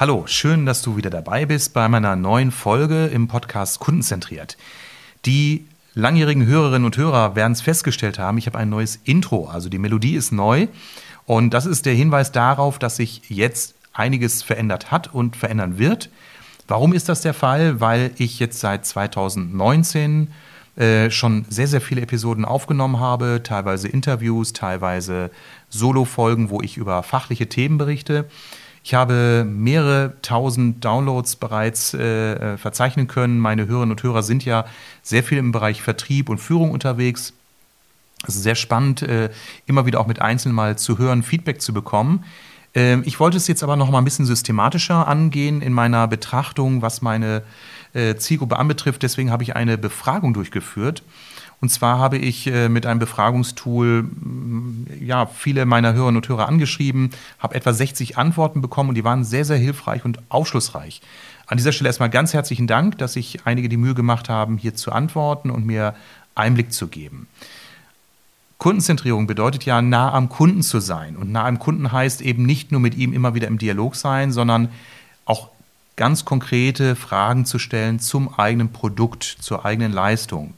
Hallo, schön, dass du wieder dabei bist bei meiner neuen Folge im Podcast Kundenzentriert. Die langjährigen Hörerinnen und Hörer werden es festgestellt haben, ich habe ein neues Intro, also die Melodie ist neu und das ist der Hinweis darauf, dass sich jetzt einiges verändert hat und verändern wird. Warum ist das der Fall? Weil ich jetzt seit 2019 äh, schon sehr, sehr viele Episoden aufgenommen habe, teilweise Interviews, teilweise Solo-Folgen, wo ich über fachliche Themen berichte. Ich habe mehrere tausend Downloads bereits äh, äh, verzeichnen können. Meine Hörerinnen und Hörer sind ja sehr viel im Bereich Vertrieb und Führung unterwegs. Es ist sehr spannend, äh, immer wieder auch mit Einzelnen mal zu hören, Feedback zu bekommen. Ähm, ich wollte es jetzt aber noch mal ein bisschen systematischer angehen in meiner Betrachtung, was meine äh, Zielgruppe anbetrifft. Deswegen habe ich eine Befragung durchgeführt und zwar habe ich äh, mit einem Befragungstool mm, ja, viele meiner Hörerinnen und Hörer angeschrieben, habe etwa 60 Antworten bekommen und die waren sehr, sehr hilfreich und aufschlussreich. An dieser Stelle erstmal ganz herzlichen Dank, dass sich einige die Mühe gemacht haben, hier zu antworten und mir Einblick zu geben. Kundenzentrierung bedeutet ja, nah am Kunden zu sein. Und nah am Kunden heißt eben nicht nur mit ihm immer wieder im Dialog sein, sondern auch ganz konkrete Fragen zu stellen zum eigenen Produkt, zur eigenen Leistung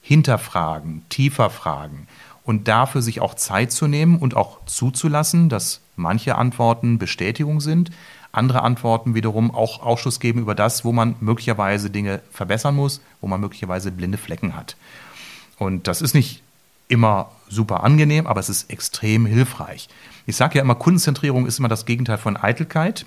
hinterfragen, tiefer fragen und dafür sich auch Zeit zu nehmen und auch zuzulassen, dass manche Antworten Bestätigung sind, andere Antworten wiederum auch Ausschuss geben über das, wo man möglicherweise Dinge verbessern muss, wo man möglicherweise blinde Flecken hat. Und das ist nicht immer super angenehm, aber es ist extrem hilfreich. Ich sage ja immer, Kundenzentrierung ist immer das Gegenteil von Eitelkeit,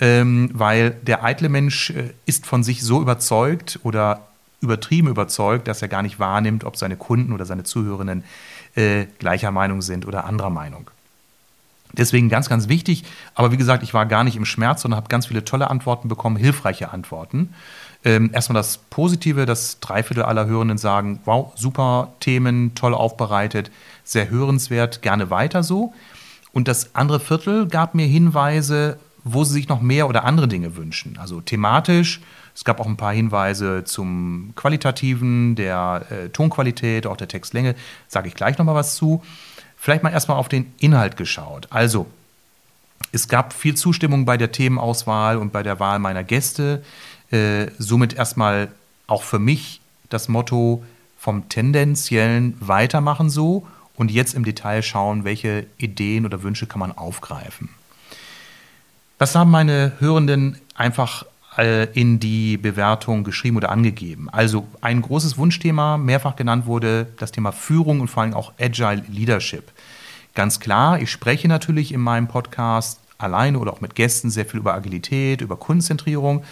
ähm, weil der eitle Mensch äh, ist von sich so überzeugt oder übertrieben überzeugt, dass er gar nicht wahrnimmt, ob seine Kunden oder seine Zuhörenden äh, gleicher Meinung sind oder anderer Meinung. Deswegen ganz, ganz wichtig. Aber wie gesagt, ich war gar nicht im Schmerz, sondern habe ganz viele tolle Antworten bekommen, hilfreiche Antworten. Ähm, erstmal das Positive, dass drei Viertel aller Hörenden sagen, wow, super Themen, toll aufbereitet, sehr hörenswert, gerne weiter so. Und das andere Viertel gab mir Hinweise, wo sie sich noch mehr oder andere Dinge wünschen. Also thematisch es gab auch ein paar Hinweise zum Qualitativen, der äh, Tonqualität, auch der Textlänge. Sage ich gleich nochmal was zu. Vielleicht mal erstmal auf den Inhalt geschaut. Also, es gab viel Zustimmung bei der Themenauswahl und bei der Wahl meiner Gäste. Äh, somit erstmal auch für mich das Motto vom tendenziellen Weitermachen so und jetzt im Detail schauen, welche Ideen oder Wünsche kann man aufgreifen. Was haben meine Hörenden einfach in die Bewertung geschrieben oder angegeben. Also ein großes Wunschthema, mehrfach genannt wurde, das Thema Führung und vor allem auch Agile Leadership. Ganz klar, ich spreche natürlich in meinem Podcast alleine oder auch mit Gästen sehr viel über Agilität, über Kundenzentrierung.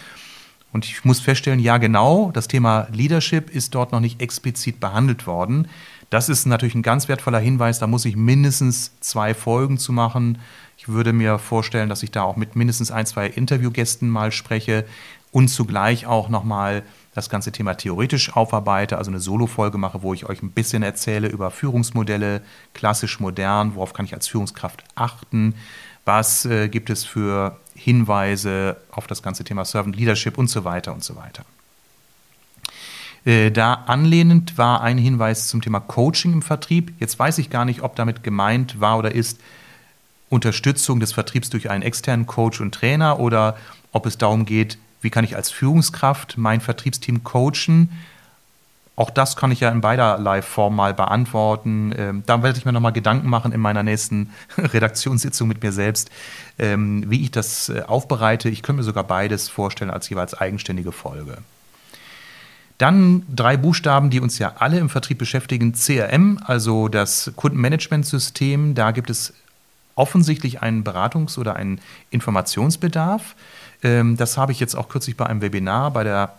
Und ich muss feststellen, ja genau, das Thema Leadership ist dort noch nicht explizit behandelt worden. Das ist natürlich ein ganz wertvoller Hinweis, da muss ich mindestens zwei Folgen zu machen. Ich würde mir vorstellen, dass ich da auch mit mindestens ein, zwei Interviewgästen mal spreche und zugleich auch nochmal das ganze Thema theoretisch aufarbeite, also eine Solo-Folge mache, wo ich euch ein bisschen erzähle über Führungsmodelle, klassisch modern, worauf kann ich als Führungskraft achten, was äh, gibt es für Hinweise auf das ganze Thema Servant Leadership und so weiter und so weiter. Äh, da anlehnend war ein Hinweis zum Thema Coaching im Vertrieb. Jetzt weiß ich gar nicht, ob damit gemeint war oder ist Unterstützung des Vertriebs durch einen externen Coach und Trainer oder ob es darum geht, wie kann ich als Führungskraft mein Vertriebsteam coachen. Auch das kann ich ja in beiderlei Form mal beantworten. Ähm, da werde ich mir nochmal Gedanken machen in meiner nächsten Redaktionssitzung mit mir selbst, ähm, wie ich das äh, aufbereite. Ich könnte mir sogar beides vorstellen als jeweils eigenständige Folge. Dann drei Buchstaben, die uns ja alle im Vertrieb beschäftigen. CRM, also das Kundenmanagementsystem. Da gibt es offensichtlich einen Beratungs- oder einen Informationsbedarf. Ähm, das habe ich jetzt auch kürzlich bei einem Webinar bei der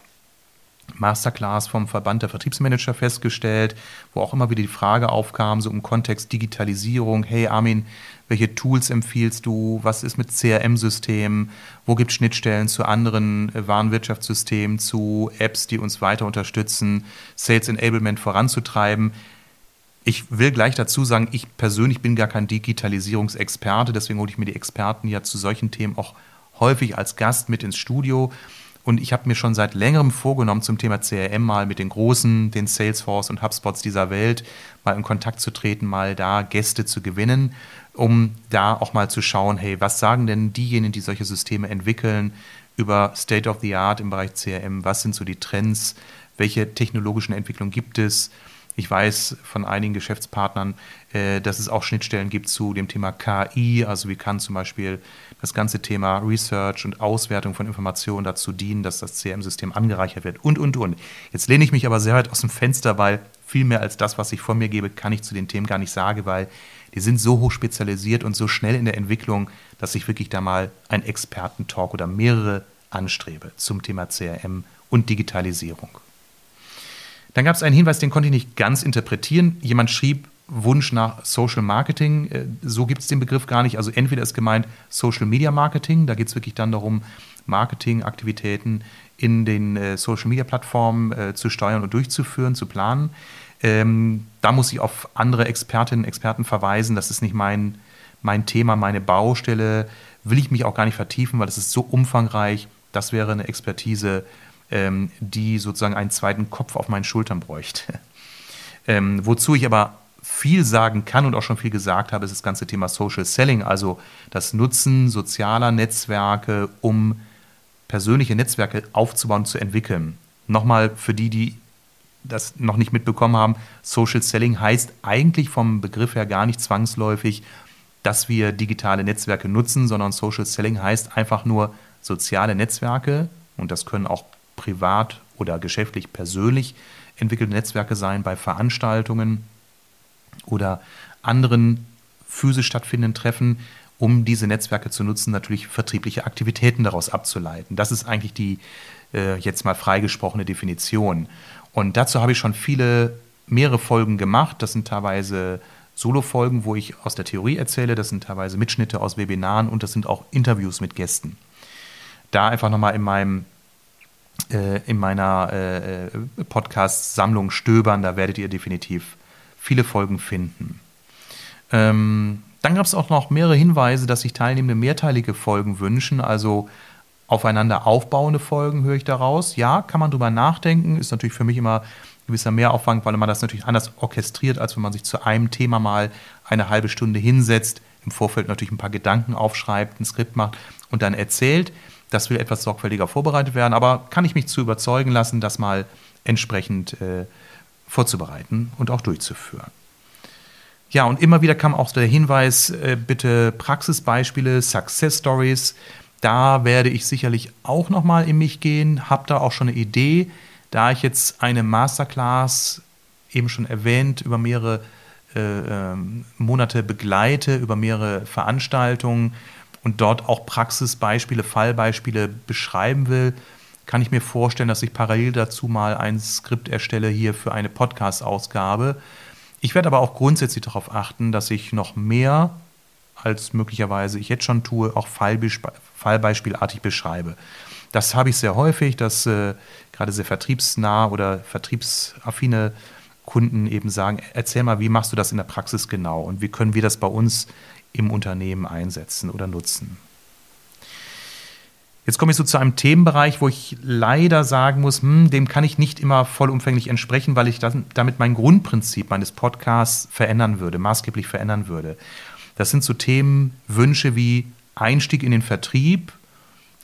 Masterclass vom Verband der Vertriebsmanager festgestellt, wo auch immer wieder die Frage aufkam, so im Kontext Digitalisierung, hey Armin, welche Tools empfiehlst du, was ist mit CRM-Systemen, wo gibt es Schnittstellen zu anderen äh, Warenwirtschaftssystemen, zu Apps, die uns weiter unterstützen, Sales Enablement voranzutreiben. Ich will gleich dazu sagen, ich persönlich bin gar kein Digitalisierungsexperte, deswegen hole ich mir die Experten ja zu solchen Themen auch häufig als Gast mit ins Studio. Und ich habe mir schon seit längerem vorgenommen, zum Thema CRM mal mit den Großen, den Salesforce und HubSpots dieser Welt mal in Kontakt zu treten, mal da Gäste zu gewinnen, um da auch mal zu schauen, hey, was sagen denn diejenigen, die solche Systeme entwickeln, über State of the Art im Bereich CRM? Was sind so die Trends? Welche technologischen Entwicklungen gibt es? Ich weiß von einigen Geschäftspartnern, äh, dass es auch Schnittstellen gibt zu dem Thema KI. Also wie kann zum Beispiel das ganze Thema Research und Auswertung von Informationen dazu dienen, dass das CRM-System angereichert wird und, und, und. Jetzt lehne ich mich aber sehr weit aus dem Fenster, weil viel mehr als das, was ich von mir gebe, kann ich zu den Themen gar nicht sagen, weil die sind so hoch spezialisiert und so schnell in der Entwicklung, dass ich wirklich da mal einen Expertentalk oder mehrere anstrebe zum Thema CRM und Digitalisierung. Dann gab es einen Hinweis, den konnte ich nicht ganz interpretieren. Jemand schrieb Wunsch nach Social Marketing. Äh, so gibt es den Begriff gar nicht. Also entweder ist gemeint Social Media Marketing, da geht es wirklich dann darum, Marketingaktivitäten in den äh, Social Media Plattformen äh, zu steuern und durchzuführen, zu planen. Ähm, da muss ich auf andere Expertinnen und Experten verweisen. Das ist nicht mein, mein Thema, meine Baustelle. Will ich mich auch gar nicht vertiefen, weil es ist so umfangreich. Das wäre eine Expertise, ähm, die sozusagen einen zweiten Kopf auf meinen Schultern bräuchte. Ähm, wozu ich aber viel sagen kann und auch schon viel gesagt habe, ist das ganze Thema Social Selling, also das Nutzen sozialer Netzwerke, um persönliche Netzwerke aufzubauen, zu entwickeln. Nochmal für die, die das noch nicht mitbekommen haben, Social Selling heißt eigentlich vom Begriff her gar nicht zwangsläufig, dass wir digitale Netzwerke nutzen, sondern Social Selling heißt einfach nur soziale Netzwerke und das können auch privat oder geschäftlich persönlich entwickelte Netzwerke sein bei Veranstaltungen oder anderen physisch stattfindenden Treffen, um diese Netzwerke zu nutzen, natürlich vertriebliche Aktivitäten daraus abzuleiten. Das ist eigentlich die äh, jetzt mal freigesprochene Definition. Und dazu habe ich schon viele, mehrere Folgen gemacht. Das sind teilweise Solo-Folgen, wo ich aus der Theorie erzähle. Das sind teilweise Mitschnitte aus Webinaren und das sind auch Interviews mit Gästen. Da einfach nochmal in meinem in meiner äh, Podcast-Sammlung stöbern, da werdet ihr definitiv viele Folgen finden. Ähm, dann gab es auch noch mehrere Hinweise, dass sich Teilnehmende mehrteilige Folgen wünschen, also aufeinander aufbauende Folgen höre ich daraus. Ja, kann man drüber nachdenken, ist natürlich für mich immer gewisser Mehraufwand, weil man das natürlich anders orchestriert, als wenn man sich zu einem Thema mal eine halbe Stunde hinsetzt, im Vorfeld natürlich ein paar Gedanken aufschreibt, ein Skript macht und dann erzählt. Das will etwas sorgfältiger vorbereitet werden, aber kann ich mich zu überzeugen lassen, das mal entsprechend äh, vorzubereiten und auch durchzuführen. Ja, und immer wieder kam auch der Hinweis, äh, bitte Praxisbeispiele, Success Stories. Da werde ich sicherlich auch nochmal in mich gehen, habe da auch schon eine Idee, da ich jetzt eine Masterclass, eben schon erwähnt, über mehrere äh, ähm, Monate begleite, über mehrere Veranstaltungen und dort auch Praxisbeispiele, Fallbeispiele beschreiben will, kann ich mir vorstellen, dass ich parallel dazu mal ein Skript erstelle hier für eine Podcast-Ausgabe. Ich werde aber auch grundsätzlich darauf achten, dass ich noch mehr als möglicherweise ich jetzt schon tue, auch fallbeispielartig beschreibe. Das habe ich sehr häufig, dass äh, gerade sehr vertriebsnah oder vertriebsaffine Kunden eben sagen, erzähl mal, wie machst du das in der Praxis genau und wie können wir das bei uns im Unternehmen einsetzen oder nutzen. Jetzt komme ich so zu einem Themenbereich, wo ich leider sagen muss, hm, dem kann ich nicht immer vollumfänglich entsprechen, weil ich das, damit mein Grundprinzip meines Podcasts verändern würde, maßgeblich verändern würde. Das sind so Themenwünsche wie Einstieg in den Vertrieb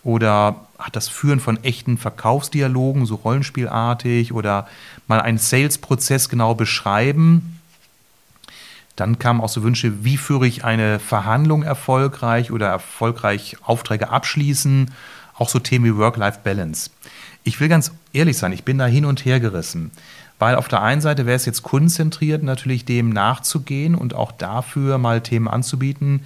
oder das Führen von echten Verkaufsdialogen, so rollenspielartig oder mal einen Sales-Prozess genau beschreiben dann kamen auch so Wünsche, wie führe ich eine Verhandlung erfolgreich oder erfolgreich Aufträge abschließen. Auch so Themen wie Work-Life-Balance. Ich will ganz ehrlich sein, ich bin da hin und her gerissen. Weil auf der einen Seite wäre es jetzt kundenzentriert, natürlich dem nachzugehen und auch dafür mal Themen anzubieten.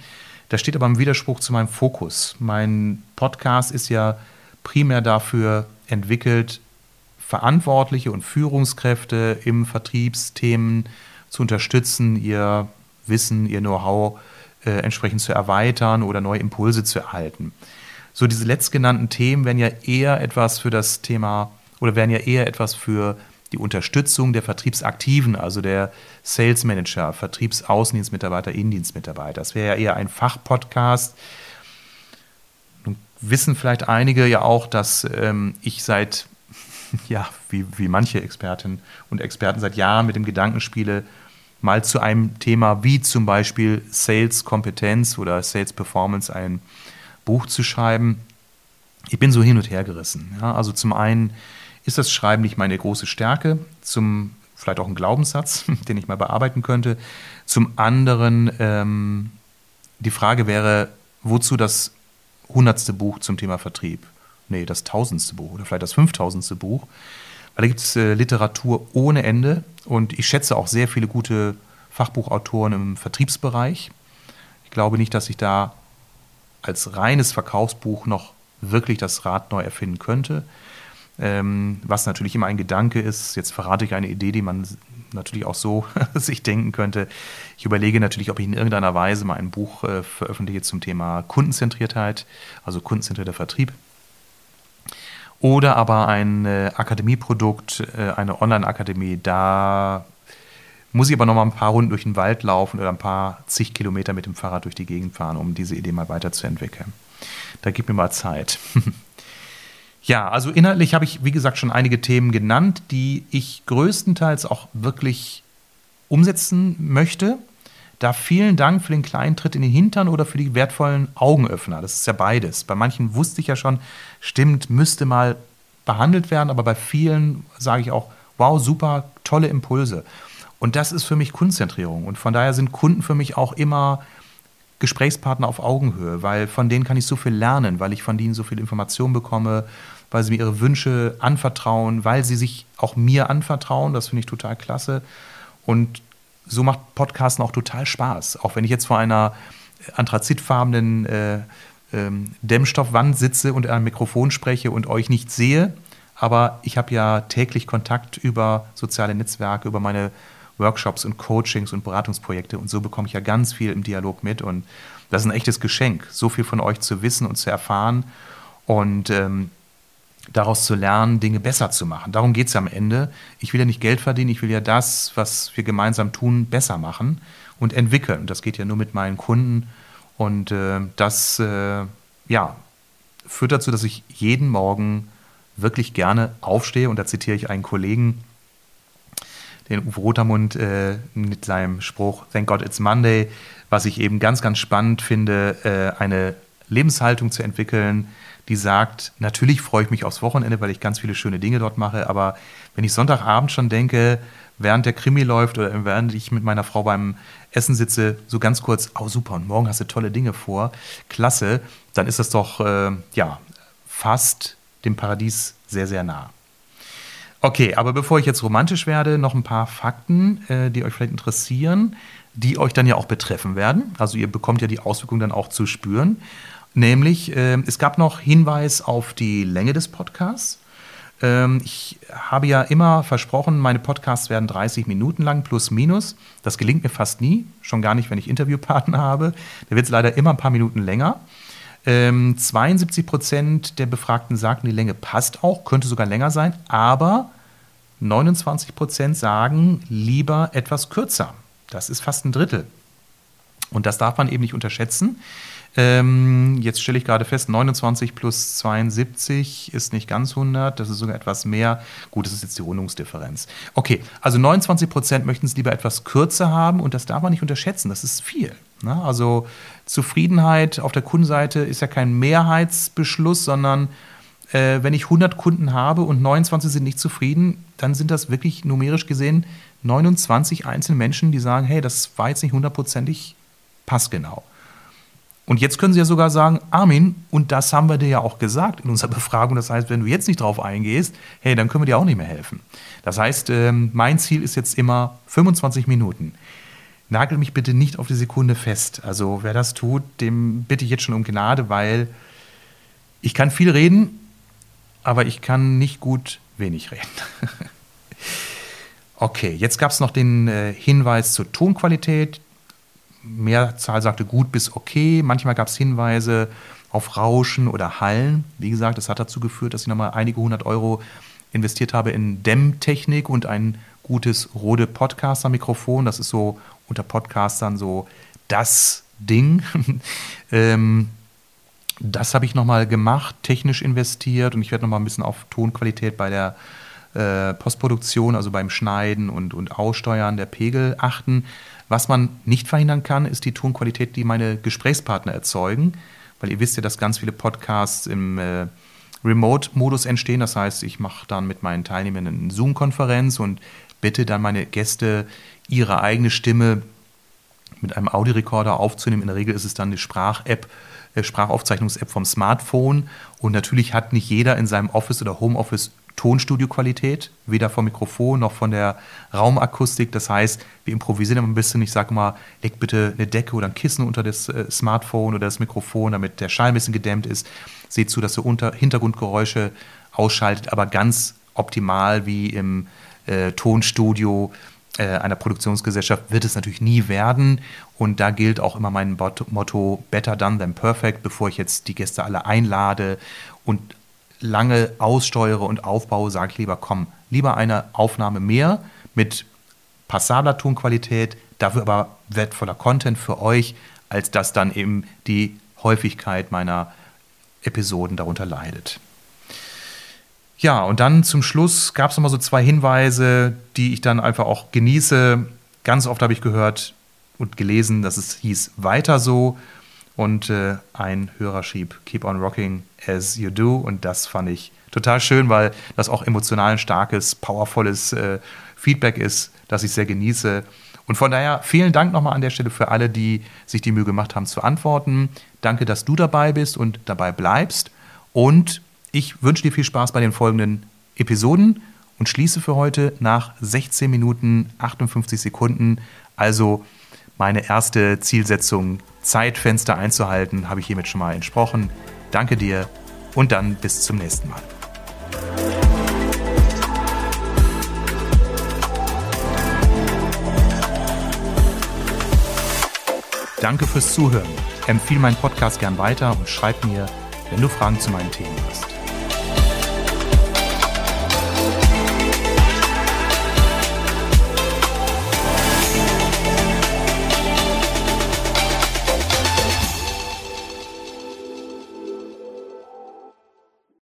Das steht aber im Widerspruch zu meinem Fokus. Mein Podcast ist ja primär dafür entwickelt, Verantwortliche und Führungskräfte im Vertriebsthemen zu unterstützen, ihr Wissen, ihr Know-how äh, entsprechend zu erweitern oder neue Impulse zu erhalten. So diese letztgenannten Themen werden ja eher etwas für das Thema oder werden ja eher etwas für die Unterstützung der Vertriebsaktiven, also der Sales Manager, Vertriebsaußendienstmitarbeiter, Innendienstmitarbeiter. Das wäre ja eher ein Fachpodcast. Nun wissen vielleicht einige ja auch, dass ähm, ich seit, ja, wie, wie manche Expertinnen und Experten seit Jahren mit dem Gedanken spiele, mal zu einem Thema wie zum Beispiel Sales Kompetenz oder Sales Performance ein Buch zu schreiben. Ich bin so hin und her gerissen. Ja, also zum einen ist das Schreiben nicht meine große Stärke, zum vielleicht auch ein Glaubenssatz, den ich mal bearbeiten könnte. Zum anderen ähm, die Frage wäre, wozu das hundertste Buch zum Thema Vertrieb? Nee, das tausendste Buch oder vielleicht das fünftausendste Buch. Weil da gibt es äh, Literatur ohne Ende und ich schätze auch sehr viele gute Fachbuchautoren im Vertriebsbereich. Ich glaube nicht, dass ich da als reines Verkaufsbuch noch wirklich das Rad neu erfinden könnte. Ähm, was natürlich immer ein Gedanke ist. Jetzt verrate ich eine Idee, die man natürlich auch so sich denken könnte. Ich überlege natürlich, ob ich in irgendeiner Weise mal ein Buch äh, veröffentliche zum Thema Kundenzentriertheit, also kundenzentrierter Vertrieb. Oder aber ein äh, Akademieprodukt, äh, eine Online-Akademie. Da muss ich aber noch mal ein paar Runden durch den Wald laufen oder ein paar zig Kilometer mit dem Fahrrad durch die Gegend fahren, um diese Idee mal weiterzuentwickeln. Da gib mir mal Zeit. Ja, also inhaltlich habe ich, wie gesagt, schon einige Themen genannt, die ich größtenteils auch wirklich umsetzen möchte. Da vielen Dank für den kleinen Tritt in den Hintern oder für die wertvollen Augenöffner. Das ist ja beides. Bei manchen wusste ich ja schon, stimmt, müsste mal behandelt werden, aber bei vielen sage ich auch, wow, super, tolle Impulse. Und das ist für mich Kundenzentrierung. Und von daher sind Kunden für mich auch immer Gesprächspartner auf Augenhöhe, weil von denen kann ich so viel lernen, weil ich von denen so viel Information bekomme, weil sie mir ihre Wünsche anvertrauen, weil sie sich auch mir anvertrauen. Das finde ich total klasse. Und so macht Podcasten auch total Spaß. Auch wenn ich jetzt vor einer anthrazitfarbenen äh, ähm, Dämmstoffwand sitze und ein Mikrofon spreche und euch nicht sehe. Aber ich habe ja täglich Kontakt über soziale Netzwerke, über meine Workshops und Coachings und Beratungsprojekte und so bekomme ich ja ganz viel im Dialog mit und das ist ein echtes Geschenk, so viel von euch zu wissen und zu erfahren und ähm, daraus zu lernen, Dinge besser zu machen. Darum geht es am Ende. Ich will ja nicht Geld verdienen, ich will ja das, was wir gemeinsam tun, besser machen und entwickeln. Und das geht ja nur mit meinen Kunden und äh, das äh, ja, führt dazu, dass ich jeden Morgen wirklich gerne aufstehe und da zitiere ich einen Kollegen, den Uwe Rotermund äh, mit seinem Spruch Thank God it's Monday, was ich eben ganz, ganz spannend finde, äh, eine Lebenshaltung zu entwickeln, die sagt, natürlich freue ich mich aufs Wochenende, weil ich ganz viele schöne Dinge dort mache, aber wenn ich Sonntagabend schon denke, während der Krimi läuft oder während ich mit meiner Frau beim Essen sitze, so ganz kurz, oh super, und morgen hast du tolle Dinge vor, klasse, dann ist das doch, äh, ja, fast dem Paradies sehr, sehr nah. Okay, aber bevor ich jetzt romantisch werde, noch ein paar Fakten, äh, die euch vielleicht interessieren, die euch dann ja auch betreffen werden. Also ihr bekommt ja die Auswirkungen dann auch zu spüren. Nämlich, äh, es gab noch Hinweis auf die Länge des Podcasts. Ähm, ich habe ja immer versprochen, meine Podcasts werden 30 Minuten lang, plus minus. Das gelingt mir fast nie, schon gar nicht, wenn ich Interviewpartner habe. Da wird es leider immer ein paar Minuten länger. Ähm, 72 Prozent der Befragten sagten, die Länge passt auch, könnte sogar länger sein, aber 29 Prozent sagen lieber etwas kürzer. Das ist fast ein Drittel. Und das darf man eben nicht unterschätzen. Ähm, jetzt stelle ich gerade fest, 29 plus 72 ist nicht ganz 100, das ist sogar etwas mehr. Gut, das ist jetzt die Rundungsdifferenz. Okay, also 29 Prozent möchten es lieber etwas kürzer haben und das darf man nicht unterschätzen, das ist viel. Ne? Also Zufriedenheit auf der Kundenseite ist ja kein Mehrheitsbeschluss, sondern äh, wenn ich 100 Kunden habe und 29 sind nicht zufrieden, dann sind das wirklich numerisch gesehen 29 einzelne Menschen, die sagen, hey, das war jetzt nicht hundertprozentig passgenau. Und jetzt können Sie ja sogar sagen, Armin, und das haben wir dir ja auch gesagt in unserer Befragung. Das heißt, wenn du jetzt nicht drauf eingehst, hey, dann können wir dir auch nicht mehr helfen. Das heißt, ähm, mein Ziel ist jetzt immer 25 Minuten. Nagel mich bitte nicht auf die Sekunde fest. Also wer das tut, dem bitte ich jetzt schon um Gnade, weil ich kann viel reden, aber ich kann nicht gut wenig reden. okay, jetzt gab es noch den äh, Hinweis zur Tonqualität. Mehrzahl sagte gut bis okay. Manchmal gab es Hinweise auf Rauschen oder Hallen. Wie gesagt, das hat dazu geführt, dass ich nochmal einige hundert Euro investiert habe in Dämmtechnik und ein gutes Rode Podcaster-Mikrofon. Das ist so unter Podcastern so das Ding. ähm, das habe ich nochmal gemacht, technisch investiert und ich werde nochmal ein bisschen auf Tonqualität bei der äh, Postproduktion, also beim Schneiden und, und Aussteuern der Pegel achten. Was man nicht verhindern kann, ist die Tonqualität, die meine Gesprächspartner erzeugen, weil ihr wisst ja, dass ganz viele Podcasts im äh, Remote-Modus entstehen. Das heißt, ich mache dann mit meinen Teilnehmern eine Zoom-Konferenz und bitte dann meine Gäste, ihre eigene Stimme mit einem Audiorekorder aufzunehmen. In der Regel ist es dann eine Sprach-App, äh, Sprachaufzeichnungs-App vom Smartphone. Und natürlich hat nicht jeder in seinem Office oder Homeoffice Tonstudio-Qualität, weder vom Mikrofon noch von der Raumakustik. Das heißt, wir improvisieren immer ein bisschen. Ich sage mal, leg bitte eine Decke oder ein Kissen unter das äh, Smartphone oder das Mikrofon, damit der Schall ein bisschen gedämmt ist. Seht zu, dass ihr unter Hintergrundgeräusche ausschaltet, aber ganz optimal wie im äh, Tonstudio äh, einer Produktionsgesellschaft wird es natürlich nie werden. Und da gilt auch immer mein Motto Better done than perfect, bevor ich jetzt die Gäste alle einlade und lange aussteuere und aufbaue, sage ich lieber, komm, lieber eine Aufnahme mehr mit passabler Tonqualität, dafür aber wertvoller Content für euch, als dass dann eben die Häufigkeit meiner Episoden darunter leidet. Ja, und dann zum Schluss gab es nochmal so zwei Hinweise, die ich dann einfach auch genieße. Ganz oft habe ich gehört und gelesen, dass es hieß weiter so. Und äh, ein Hörer schrieb, Keep on rocking as you do. Und das fand ich total schön, weil das auch emotional ein starkes, powervolles äh, Feedback ist, das ich sehr genieße. Und von daher vielen Dank nochmal an der Stelle für alle, die sich die Mühe gemacht haben zu antworten. Danke, dass du dabei bist und dabei bleibst. Und ich wünsche dir viel Spaß bei den folgenden Episoden und schließe für heute nach 16 Minuten 58 Sekunden. Also meine erste Zielsetzung Zeitfenster einzuhalten, habe ich hiermit schon mal entsprochen. Danke dir und dann bis zum nächsten Mal. Danke fürs Zuhören. Empfehle meinen Podcast gern weiter und schreib mir, wenn du Fragen zu meinen Themen hast.